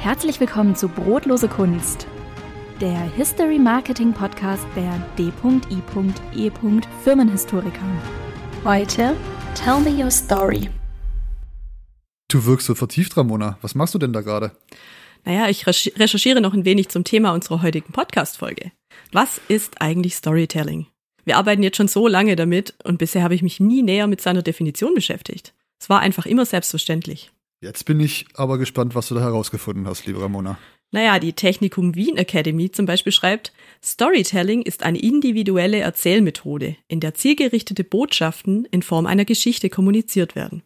Herzlich willkommen zu Brotlose Kunst, der History Marketing Podcast der D.I.E. Firmenhistoriker. Heute Tell Me Your Story. Du wirkst so vertieft, Ramona. Was machst du denn da gerade? Naja, ich recherchiere noch ein wenig zum Thema unserer heutigen Podcast-Folge. Was ist eigentlich Storytelling? Wir arbeiten jetzt schon so lange damit und bisher habe ich mich nie näher mit seiner Definition beschäftigt. Es war einfach immer selbstverständlich. Jetzt bin ich aber gespannt, was du da herausgefunden hast, liebe Ramona. Naja, die Technikum Wien Academy zum Beispiel schreibt, Storytelling ist eine individuelle Erzählmethode, in der zielgerichtete Botschaften in Form einer Geschichte kommuniziert werden.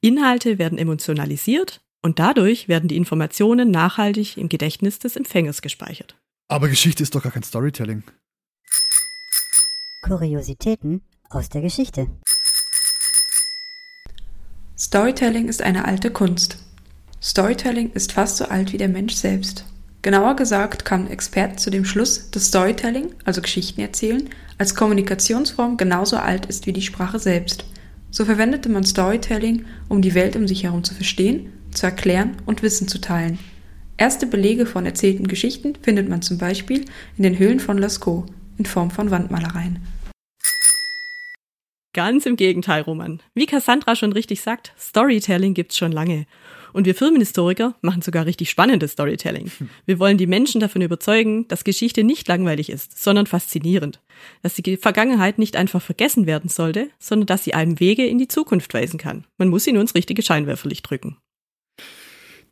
Inhalte werden emotionalisiert und dadurch werden die Informationen nachhaltig im Gedächtnis des Empfängers gespeichert. Aber Geschichte ist doch gar kein Storytelling. Kuriositäten aus der Geschichte. Storytelling ist eine alte Kunst. Storytelling ist fast so alt wie der Mensch selbst. Genauer gesagt kamen Experten zu dem Schluss, dass Storytelling, also Geschichten erzählen, als Kommunikationsform genauso alt ist wie die Sprache selbst. So verwendete man Storytelling, um die Welt um sich herum zu verstehen, zu erklären und Wissen zu teilen. Erste Belege von erzählten Geschichten findet man zum Beispiel in den Höhlen von Lascaux in Form von Wandmalereien. Ganz im Gegenteil, Roman. Wie Cassandra schon richtig sagt, Storytelling gibt's schon lange. Und wir Firmenhistoriker machen sogar richtig spannendes Storytelling. Wir wollen die Menschen davon überzeugen, dass Geschichte nicht langweilig ist, sondern faszinierend. Dass die Vergangenheit nicht einfach vergessen werden sollte, sondern dass sie einem Wege in die Zukunft weisen kann. Man muss sie nur ins richtige Scheinwerferlicht drücken.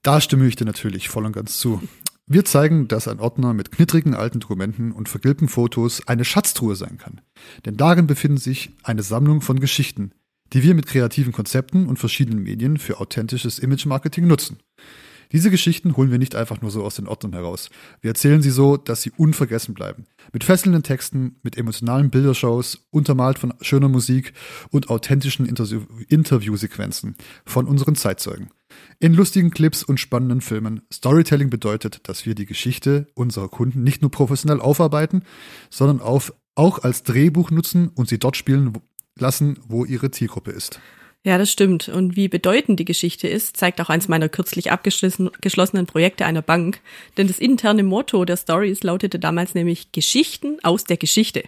Da stimme ich dir natürlich voll und ganz zu. Wir zeigen, dass ein Ordner mit knittrigen alten Dokumenten und vergilbten Fotos eine Schatztruhe sein kann. Denn darin befinden sich eine Sammlung von Geschichten, die wir mit kreativen Konzepten und verschiedenen Medien für authentisches Image-Marketing nutzen. Diese Geschichten holen wir nicht einfach nur so aus den Ordnern heraus. Wir erzählen sie so, dass sie unvergessen bleiben. Mit fesselnden Texten, mit emotionalen Bildershows, untermalt von schöner Musik und authentischen Interviewsequenzen von unseren Zeitzeugen. In lustigen Clips und spannenden Filmen. Storytelling bedeutet, dass wir die Geschichte unserer Kunden nicht nur professionell aufarbeiten, sondern auf, auch als Drehbuch nutzen und sie dort spielen lassen, wo ihre Zielgruppe ist. Ja, das stimmt. Und wie bedeutend die Geschichte ist, zeigt auch eins meiner kürzlich abgeschlossenen Projekte einer Bank. Denn das interne Motto der Stories lautete damals nämlich Geschichten aus der Geschichte.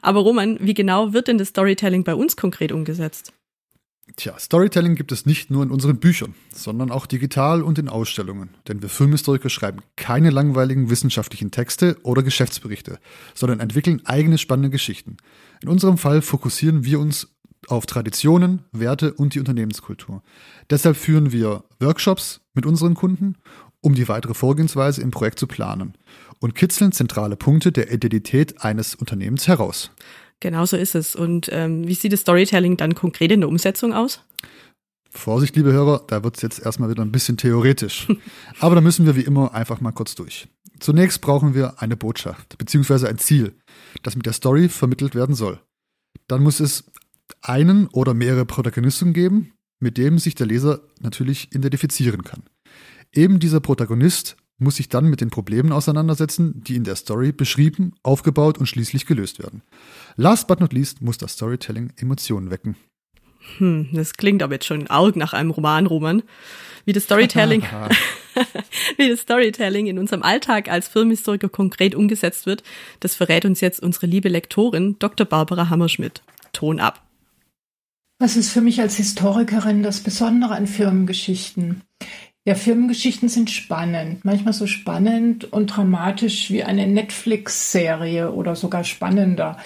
Aber Roman, wie genau wird denn das Storytelling bei uns konkret umgesetzt? Tja, Storytelling gibt es nicht nur in unseren Büchern, sondern auch digital und in Ausstellungen. Denn wir Filmhistoriker schreiben keine langweiligen wissenschaftlichen Texte oder Geschäftsberichte, sondern entwickeln eigene spannende Geschichten. In unserem Fall fokussieren wir uns auf Traditionen, Werte und die Unternehmenskultur. Deshalb führen wir Workshops mit unseren Kunden, um die weitere Vorgehensweise im Projekt zu planen und kitzeln zentrale Punkte der Identität eines Unternehmens heraus. Genau so ist es. Und ähm, wie sieht das Storytelling dann konkret in der Umsetzung aus? Vorsicht, liebe Hörer, da wird es jetzt erstmal wieder ein bisschen theoretisch. Aber da müssen wir wie immer einfach mal kurz durch. Zunächst brauchen wir eine Botschaft beziehungsweise ein Ziel, das mit der Story vermittelt werden soll. Dann muss es einen oder mehrere Protagonisten geben, mit dem sich der Leser natürlich identifizieren kann. Eben dieser Protagonist muss sich dann mit den Problemen auseinandersetzen, die in der Story beschrieben, aufgebaut und schließlich gelöst werden. Last but not least muss das Storytelling Emotionen wecken. Hm, das klingt aber jetzt schon arg nach einem Roman, Roman. Wie das Storytelling, wie das Storytelling in unserem Alltag als Filmhistoriker konkret umgesetzt wird, das verrät uns jetzt unsere liebe Lektorin Dr. Barbara Hammerschmidt. Ton ab. Was ist für mich als Historikerin das Besondere an Firmengeschichten? Ja, Firmengeschichten sind spannend, manchmal so spannend und dramatisch wie eine Netflix-Serie oder sogar spannender.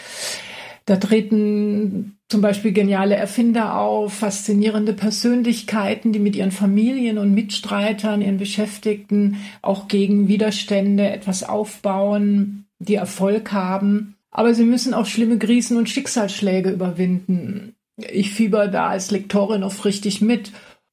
Da treten zum Beispiel geniale Erfinder auf, faszinierende Persönlichkeiten, die mit ihren Familien und Mitstreitern, ihren Beschäftigten auch gegen Widerstände etwas aufbauen, die Erfolg haben. Aber sie müssen auch schlimme Krisen und Schicksalsschläge überwinden ich fieber da als Lektorin oft richtig mit.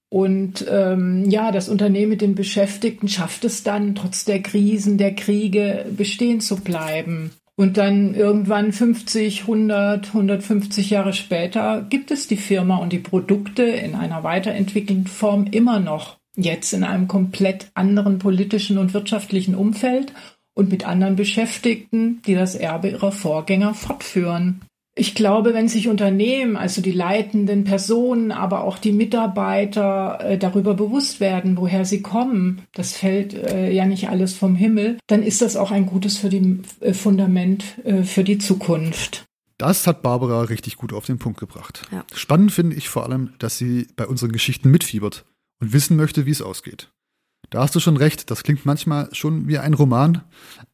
Und ähm, ja, das Unternehmen mit den Beschäftigten schafft es dann, trotz der Krisen, der Kriege bestehen zu bleiben. Und dann irgendwann 50, 100, 150 Jahre später gibt es die Firma und die Produkte in einer weiterentwickelten Form immer noch. Jetzt in einem komplett anderen politischen und wirtschaftlichen Umfeld und mit anderen Beschäftigten, die das Erbe ihrer Vorgänger fortführen. Ich glaube, wenn sich Unternehmen, also die leitenden Personen, aber auch die Mitarbeiter äh, darüber bewusst werden, woher sie kommen, das fällt äh, ja nicht alles vom Himmel, dann ist das auch ein gutes für die, äh, Fundament für die Zukunft. Das hat Barbara richtig gut auf den Punkt gebracht. Ja. Spannend finde ich vor allem, dass sie bei unseren Geschichten mitfiebert und wissen möchte, wie es ausgeht. Da hast du schon recht, das klingt manchmal schon wie ein Roman,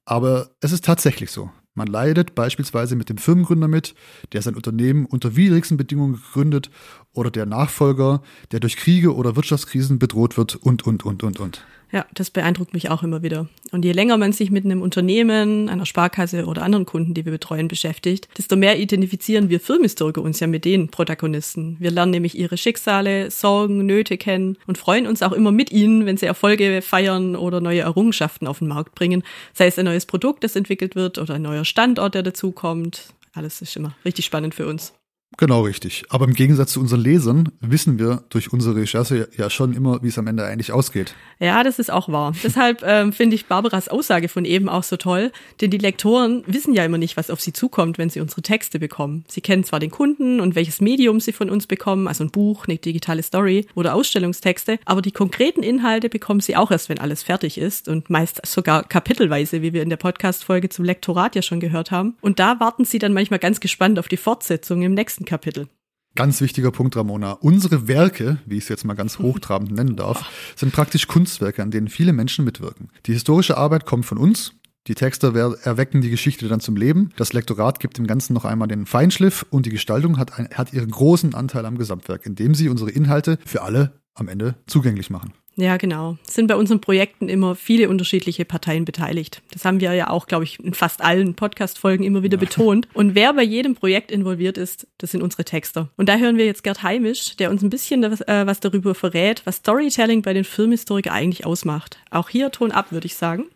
aber es ist tatsächlich so. Man leidet beispielsweise mit dem Firmengründer mit, der sein Unternehmen unter widrigsten Bedingungen gegründet oder der Nachfolger, der durch Kriege oder Wirtschaftskrisen bedroht wird und, und, und, und, und. Ja, das beeindruckt mich auch immer wieder. Und je länger man sich mit einem Unternehmen, einer Sparkasse oder anderen Kunden, die wir betreuen, beschäftigt, desto mehr identifizieren wir Filmhistoriker uns ja mit den Protagonisten. Wir lernen nämlich ihre Schicksale, Sorgen, Nöte kennen und freuen uns auch immer mit ihnen, wenn sie Erfolge feiern oder neue Errungenschaften auf den Markt bringen. Sei es ein neues Produkt, das entwickelt wird oder ein neuer Standort, der dazukommt. Alles ist immer richtig spannend für uns. Genau richtig. Aber im Gegensatz zu unseren Lesern wissen wir durch unsere Recherche ja schon immer, wie es am Ende eigentlich ausgeht. Ja, das ist auch wahr. Deshalb ähm, finde ich Barbaras Aussage von eben auch so toll, denn die Lektoren wissen ja immer nicht, was auf sie zukommt, wenn sie unsere Texte bekommen. Sie kennen zwar den Kunden und welches Medium sie von uns bekommen, also ein Buch, eine digitale Story oder Ausstellungstexte, aber die konkreten Inhalte bekommen sie auch erst, wenn alles fertig ist und meist sogar kapitelweise, wie wir in der Podcast-Folge zum Lektorat ja schon gehört haben. Und da warten sie dann manchmal ganz gespannt auf die Fortsetzung im nächsten Kapitel. Ganz wichtiger Punkt, Ramona. Unsere Werke, wie ich es jetzt mal ganz hochtrabend nennen darf, sind praktisch Kunstwerke, an denen viele Menschen mitwirken. Die historische Arbeit kommt von uns. Die Texte wer- erwecken die Geschichte dann zum Leben. Das Lektorat gibt dem Ganzen noch einmal den Feinschliff und die Gestaltung hat, ein, hat ihren großen Anteil am Gesamtwerk, indem sie unsere Inhalte für alle am Ende zugänglich machen. Ja, genau. Es sind bei unseren Projekten immer viele unterschiedliche Parteien beteiligt. Das haben wir ja auch, glaube ich, in fast allen Podcast-Folgen immer wieder betont. Und wer bei jedem Projekt involviert ist, das sind unsere Texter. Und da hören wir jetzt Gerd Heimisch, der uns ein bisschen was, äh, was darüber verrät, was Storytelling bei den Filmhistorikern eigentlich ausmacht. Auch hier Ton ab, würde ich sagen.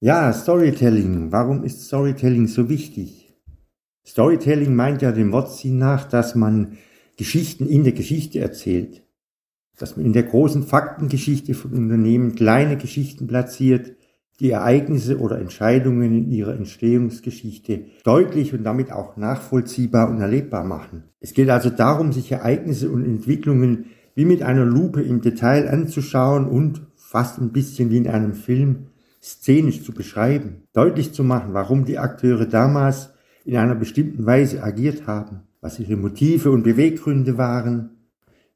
Ja, Storytelling. Warum ist Storytelling so wichtig? Storytelling meint ja dem Wortsinn nach, dass man Geschichten in der Geschichte erzählt. Dass man in der großen Faktengeschichte von Unternehmen kleine Geschichten platziert, die Ereignisse oder Entscheidungen in ihrer Entstehungsgeschichte deutlich und damit auch nachvollziehbar und erlebbar machen. Es geht also darum, sich Ereignisse und Entwicklungen wie mit einer Lupe im Detail anzuschauen und fast ein bisschen wie in einem Film szenisch zu beschreiben, deutlich zu machen, warum die Akteure damals in einer bestimmten Weise agiert haben, was ihre Motive und Beweggründe waren,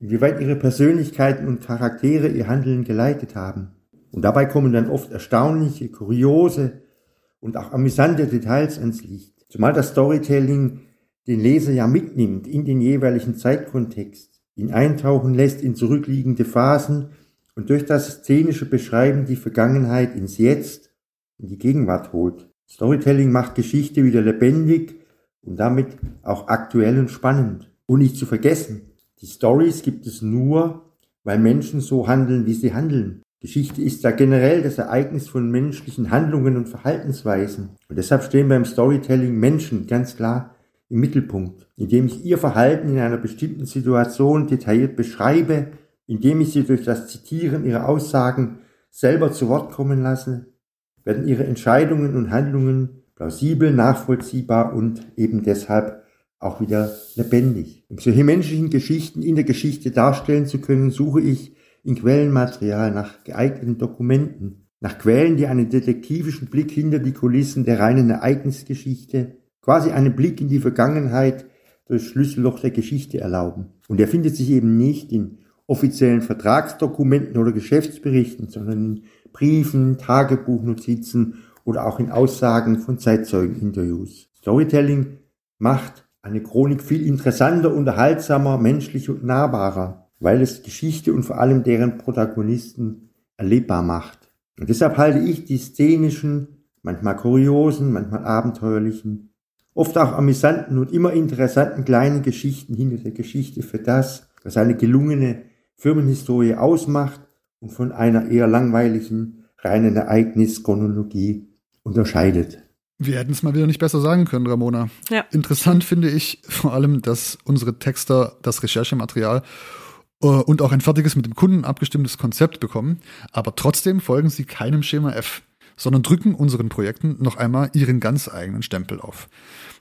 inwieweit ihre Persönlichkeiten und Charaktere ihr Handeln geleitet haben. Und dabei kommen dann oft erstaunliche, kuriose und auch amüsante Details ans Licht. Zumal das Storytelling den Leser ja mitnimmt in den jeweiligen Zeitkontext, ihn eintauchen lässt in zurückliegende Phasen und durch das szenische Beschreiben die Vergangenheit ins Jetzt, in die Gegenwart holt. Storytelling macht Geschichte wieder lebendig und damit auch aktuell und spannend. Und nicht zu vergessen, die Stories gibt es nur, weil Menschen so handeln, wie sie handeln. Geschichte ist ja generell das Ereignis von menschlichen Handlungen und Verhaltensweisen. Und deshalb stehen beim Storytelling Menschen ganz klar im Mittelpunkt, indem ich ihr Verhalten in einer bestimmten Situation detailliert beschreibe, indem ich sie durch das Zitieren ihrer Aussagen selber zu Wort kommen lasse, werden ihre Entscheidungen und Handlungen plausibel, nachvollziehbar und eben deshalb auch wieder lebendig. Um solche menschlichen Geschichten in der Geschichte darstellen zu können, suche ich in Quellenmaterial nach geeigneten Dokumenten, nach Quellen, die einen detektivischen Blick hinter die Kulissen der reinen Ereignisgeschichte, quasi einen Blick in die Vergangenheit durch Schlüsselloch der Geschichte erlauben. Und er findet sich eben nicht in offiziellen Vertragsdokumenten oder Geschäftsberichten, sondern in Briefen, Tagebuchnotizen oder auch in Aussagen von Zeitzeugeninterviews. Storytelling macht eine Chronik viel interessanter, unterhaltsamer, menschlich und nahbarer, weil es Geschichte und vor allem deren Protagonisten erlebbar macht. Und deshalb halte ich die szenischen, manchmal kuriosen, manchmal abenteuerlichen, oft auch amüsanten und immer interessanten kleinen Geschichten hinter der Geschichte für das, was eine gelungene Firmenhistorie ausmacht und von einer eher langweiligen, reinen Ereignischronologie unterscheidet. Wir hätten es mal wieder nicht besser sagen können, Ramona. Ja. Interessant finde ich vor allem, dass unsere Texter das Recherchematerial äh, und auch ein fertiges mit dem Kunden abgestimmtes Konzept bekommen, aber trotzdem folgen sie keinem Schema F. sondern drücken unseren Projekten noch einmal ihren ganz eigenen Stempel auf.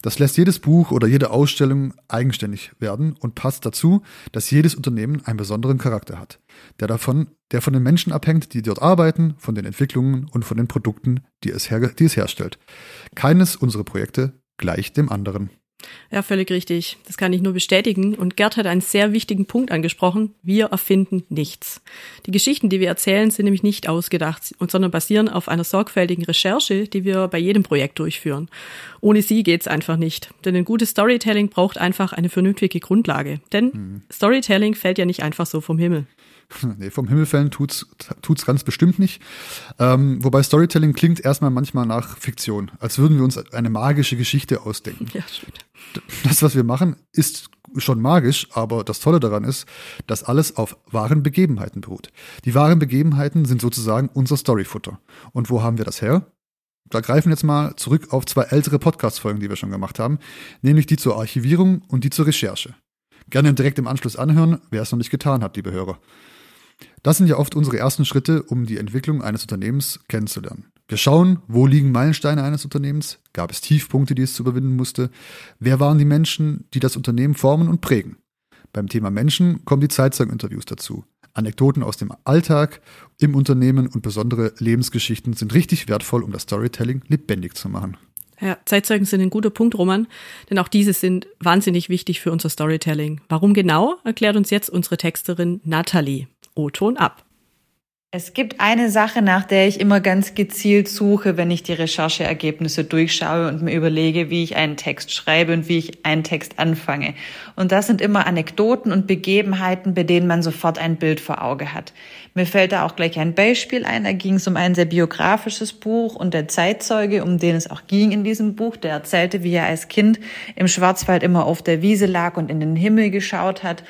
Das lässt jedes Buch oder jede Ausstellung eigenständig werden und passt dazu, dass jedes Unternehmen einen besonderen Charakter hat, der davon, der von den Menschen abhängt, die dort arbeiten, von den Entwicklungen und von den Produkten, die es, her, die es herstellt. Keines unserer Projekte gleicht dem anderen. Ja, völlig richtig. Das kann ich nur bestätigen. Und Gerd hat einen sehr wichtigen Punkt angesprochen. Wir erfinden nichts. Die Geschichten, die wir erzählen, sind nämlich nicht ausgedacht, sondern basieren auf einer sorgfältigen Recherche, die wir bei jedem Projekt durchführen. Ohne sie geht's einfach nicht. Denn ein gutes Storytelling braucht einfach eine vernünftige Grundlage. Denn mhm. Storytelling fällt ja nicht einfach so vom Himmel. Nee, vom Himmel fällen tut's, tut's ganz bestimmt nicht. Ähm, wobei Storytelling klingt erstmal manchmal nach Fiktion, als würden wir uns eine magische Geschichte ausdenken. Ja, stimmt. Das, was wir machen, ist schon magisch, aber das Tolle daran ist, dass alles auf wahren Begebenheiten beruht. Die wahren Begebenheiten sind sozusagen unser Storyfutter. Und wo haben wir das her? Da greifen jetzt mal zurück auf zwei ältere Podcast-Folgen, die wir schon gemacht haben, nämlich die zur Archivierung und die zur Recherche. Gerne direkt im Anschluss anhören, wer es noch nicht getan hat, liebe Hörer. Das sind ja oft unsere ersten Schritte, um die Entwicklung eines Unternehmens kennenzulernen. Wir schauen, wo liegen Meilensteine eines Unternehmens, gab es Tiefpunkte, die es zu überwinden musste, wer waren die Menschen, die das Unternehmen formen und prägen. Beim Thema Menschen kommen die Zeitzeugeninterviews dazu. Anekdoten aus dem Alltag im Unternehmen und besondere Lebensgeschichten sind richtig wertvoll, um das Storytelling lebendig zu machen. Ja, Zeitzeugen sind ein guter Punkt, Roman, denn auch diese sind wahnsinnig wichtig für unser Storytelling. Warum genau, erklärt uns jetzt unsere Texterin Nathalie. O-Ton ab. Es gibt eine Sache, nach der ich immer ganz gezielt suche, wenn ich die Rechercheergebnisse durchschaue und mir überlege, wie ich einen Text schreibe und wie ich einen Text anfange. Und das sind immer Anekdoten und Begebenheiten, bei denen man sofort ein Bild vor Auge hat. Mir fällt da auch gleich ein Beispiel ein. Da ging es um ein sehr biografisches Buch und der Zeitzeuge, um den es auch ging in diesem Buch, der erzählte, wie er als Kind im Schwarzwald immer auf der Wiese lag und in den Himmel geschaut hat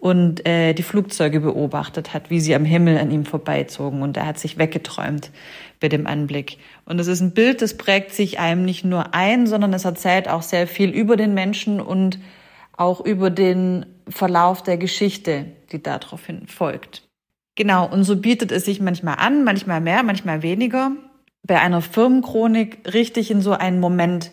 und äh, die Flugzeuge beobachtet hat, wie sie am Himmel an ihm vorbeizogen. Und er hat sich weggeträumt bei dem Anblick. Und es ist ein Bild, das prägt sich einem nicht nur ein, sondern es erzählt auch sehr viel über den Menschen und auch über den Verlauf der Geschichte, die daraufhin folgt. Genau, und so bietet es sich manchmal an, manchmal mehr, manchmal weniger, bei einer Firmenchronik richtig in so einen Moment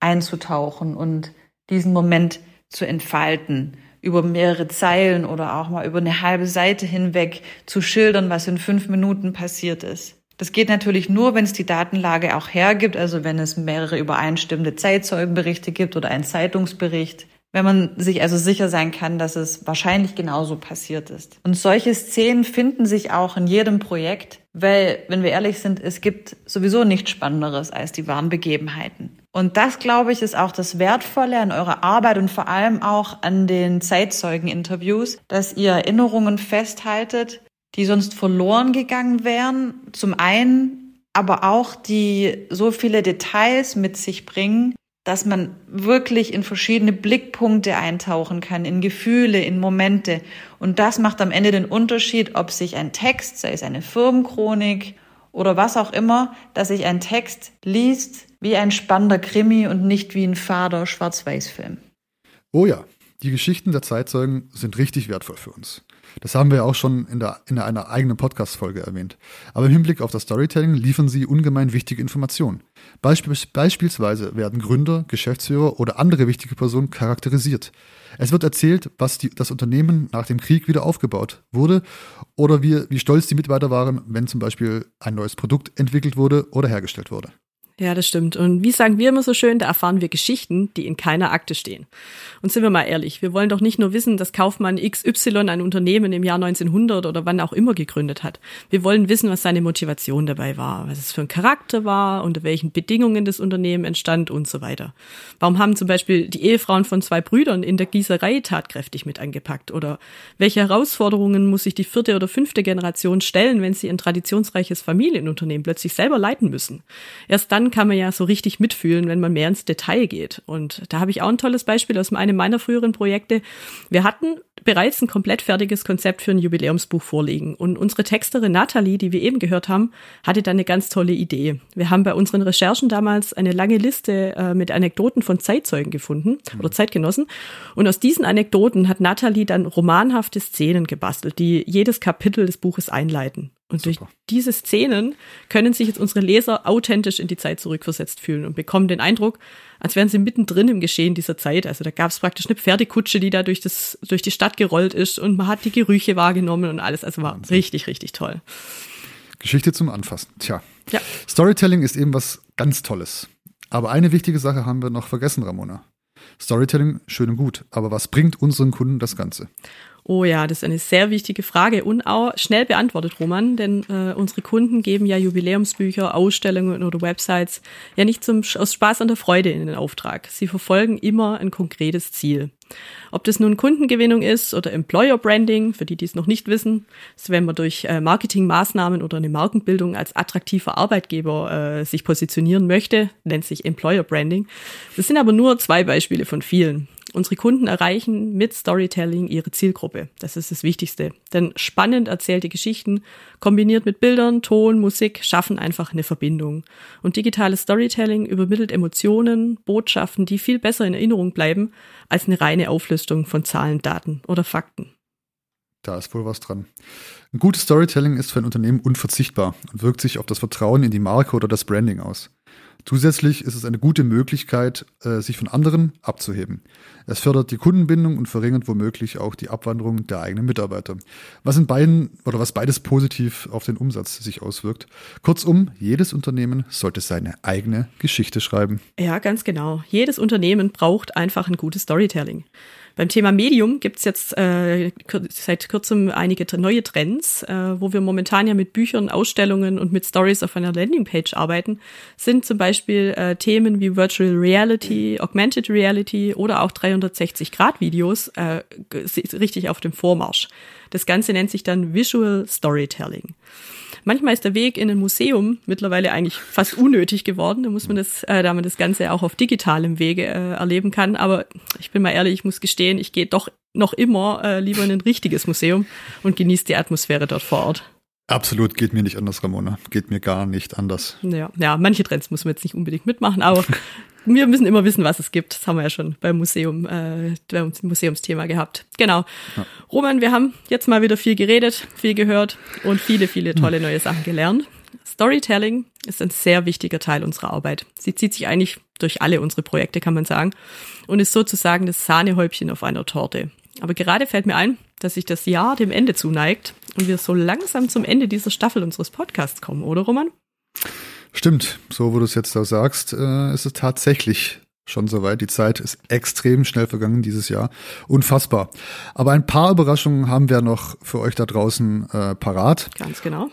einzutauchen und diesen Moment zu entfalten über mehrere Zeilen oder auch mal über eine halbe Seite hinweg zu schildern, was in fünf Minuten passiert ist. Das geht natürlich nur, wenn es die Datenlage auch hergibt, also wenn es mehrere übereinstimmende Zeitzeugenberichte gibt oder einen Zeitungsbericht. Wenn man sich also sicher sein kann, dass es wahrscheinlich genauso passiert ist. Und solche Szenen finden sich auch in jedem Projekt, weil, wenn wir ehrlich sind, es gibt sowieso nichts Spannenderes als die wahren Begebenheiten. Und das, glaube ich, ist auch das Wertvolle an eurer Arbeit und vor allem auch an den Zeitzeugeninterviews, dass ihr Erinnerungen festhaltet, die sonst verloren gegangen wären. Zum einen, aber auch die so viele Details mit sich bringen, dass man wirklich in verschiedene Blickpunkte eintauchen kann, in Gefühle, in Momente. Und das macht am Ende den Unterschied, ob sich ein Text, sei es eine Firmenchronik oder was auch immer, dass sich ein Text liest wie ein spannender Krimi und nicht wie ein fader Schwarz-Weiß-Film. Oh ja, die Geschichten der Zeitzeugen sind richtig wertvoll für uns. Das haben wir auch schon in, der, in einer eigenen Podcast-Folge erwähnt. Aber im Hinblick auf das Storytelling liefern sie ungemein wichtige Informationen. Beispiel, beispielsweise werden Gründer, Geschäftsführer oder andere wichtige Personen charakterisiert. Es wird erzählt, was die, das Unternehmen nach dem Krieg wieder aufgebaut wurde oder wie, wie stolz die Mitarbeiter waren, wenn zum Beispiel ein neues Produkt entwickelt wurde oder hergestellt wurde. Ja, das stimmt. Und wie sagen wir immer so schön, da erfahren wir Geschichten, die in keiner Akte stehen. Und sind wir mal ehrlich, wir wollen doch nicht nur wissen, dass Kaufmann XY ein Unternehmen im Jahr 1900 oder wann auch immer gegründet hat. Wir wollen wissen, was seine Motivation dabei war, was es für ein Charakter war, unter welchen Bedingungen das Unternehmen entstand und so weiter. Warum haben zum Beispiel die Ehefrauen von zwei Brüdern in der Gießerei tatkräftig mit angepackt? Oder welche Herausforderungen muss sich die vierte oder fünfte Generation stellen, wenn sie ein traditionsreiches Familienunternehmen plötzlich selber leiten müssen? Erst dann kann man ja so richtig mitfühlen, wenn man mehr ins Detail geht. Und da habe ich auch ein tolles Beispiel aus einem meiner früheren Projekte. Wir hatten bereits ein komplett fertiges Konzept für ein Jubiläumsbuch vorliegen. Und unsere Texterin Nathalie, die wir eben gehört haben, hatte dann eine ganz tolle Idee. Wir haben bei unseren Recherchen damals eine lange Liste äh, mit Anekdoten von Zeitzeugen gefunden mhm. oder Zeitgenossen. Und aus diesen Anekdoten hat Nathalie dann romanhafte Szenen gebastelt, die jedes Kapitel des Buches einleiten. Und durch Super. diese Szenen können sich jetzt unsere Leser authentisch in die Zeit zurückversetzt fühlen und bekommen den Eindruck, als wären sie mittendrin im Geschehen dieser Zeit. Also da gab es praktisch eine Pferdekutsche, die da durch, das, durch die Stadt gerollt ist und man hat die Gerüche wahrgenommen und alles. Also war richtig, richtig toll. Geschichte zum Anfassen. Tja. Ja. Storytelling ist eben was ganz Tolles. Aber eine wichtige Sache haben wir noch vergessen, Ramona. Storytelling, schön und gut. Aber was bringt unseren Kunden das Ganze? Oh ja, das ist eine sehr wichtige Frage und auch schnell beantwortet, Roman, denn äh, unsere Kunden geben ja Jubiläumsbücher, Ausstellungen oder Websites ja nicht zum, aus Spaß an der Freude in den Auftrag. Sie verfolgen immer ein konkretes Ziel. Ob das nun Kundengewinnung ist oder Employer Branding, für die, die es noch nicht wissen, ist, wenn man durch äh, Marketingmaßnahmen oder eine Markenbildung als attraktiver Arbeitgeber äh, sich positionieren möchte, nennt sich Employer Branding. Das sind aber nur zwei Beispiele von vielen. Unsere Kunden erreichen mit Storytelling ihre Zielgruppe. Das ist das Wichtigste. Denn spannend erzählte Geschichten kombiniert mit Bildern, Ton, Musik schaffen einfach eine Verbindung. Und digitales Storytelling übermittelt Emotionen, Botschaften, die viel besser in Erinnerung bleiben als eine reine Auflistung von Zahlen, Daten oder Fakten. Da ist wohl was dran. Ein gutes Storytelling ist für ein Unternehmen unverzichtbar und wirkt sich auf das Vertrauen in die Marke oder das Branding aus. Zusätzlich ist es eine gute Möglichkeit, äh, sich von anderen abzuheben. Es fördert die Kundenbindung und verringert womöglich auch die Abwanderung der eigenen Mitarbeiter. Was in beiden oder was beides positiv auf den Umsatz sich auswirkt. Kurzum, jedes Unternehmen sollte seine eigene Geschichte schreiben. Ja, ganz genau. Jedes Unternehmen braucht einfach ein gutes Storytelling. Beim Thema Medium gibt's jetzt äh, seit kurzem einige neue Trends, äh, wo wir momentan ja mit Büchern, Ausstellungen und mit Stories auf einer Landingpage arbeiten, sind zum Beispiel äh, Themen wie Virtual Reality, Augmented Reality oder auch 360-Grad-Videos äh, richtig auf dem Vormarsch. Das Ganze nennt sich dann Visual Storytelling. Manchmal ist der Weg in ein Museum mittlerweile eigentlich fast unnötig geworden. Da muss man das, äh, da man das Ganze auch auf digitalem Wege äh, erleben kann. Aber ich bin mal ehrlich, ich muss gestehen, ich gehe doch noch immer äh, lieber in ein richtiges Museum und genieße die Atmosphäre dort vor Ort. Absolut, geht mir nicht anders, Ramona. Geht mir gar nicht anders. Ja, ja, manche Trends muss man jetzt nicht unbedingt mitmachen, aber wir müssen immer wissen, was es gibt. Das haben wir ja schon beim Museum, äh, beim Museumsthema gehabt. Genau. Ja. Roman, wir haben jetzt mal wieder viel geredet, viel gehört und viele, viele tolle neue Sachen gelernt. Storytelling ist ein sehr wichtiger Teil unserer Arbeit. Sie zieht sich eigentlich durch alle unsere Projekte, kann man sagen, und ist sozusagen das Sahnehäubchen auf einer Torte. Aber gerade fällt mir ein, dass sich das Jahr dem Ende zuneigt und wir so langsam zum Ende dieser Staffel unseres Podcasts kommen, oder Roman? Stimmt, so wo du es jetzt da sagst, äh, ist es tatsächlich schon soweit. Die Zeit ist extrem schnell vergangen dieses Jahr. Unfassbar. Aber ein paar Überraschungen haben wir noch für euch da draußen äh, parat. Ganz genau.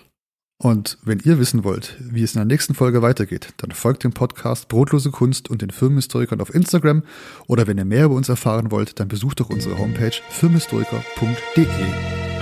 Und wenn ihr wissen wollt, wie es in der nächsten Folge weitergeht, dann folgt dem Podcast Brotlose Kunst und den Filmhistorikern auf Instagram. Oder wenn ihr mehr über uns erfahren wollt, dann besucht doch unsere Homepage filmhistoriker.de.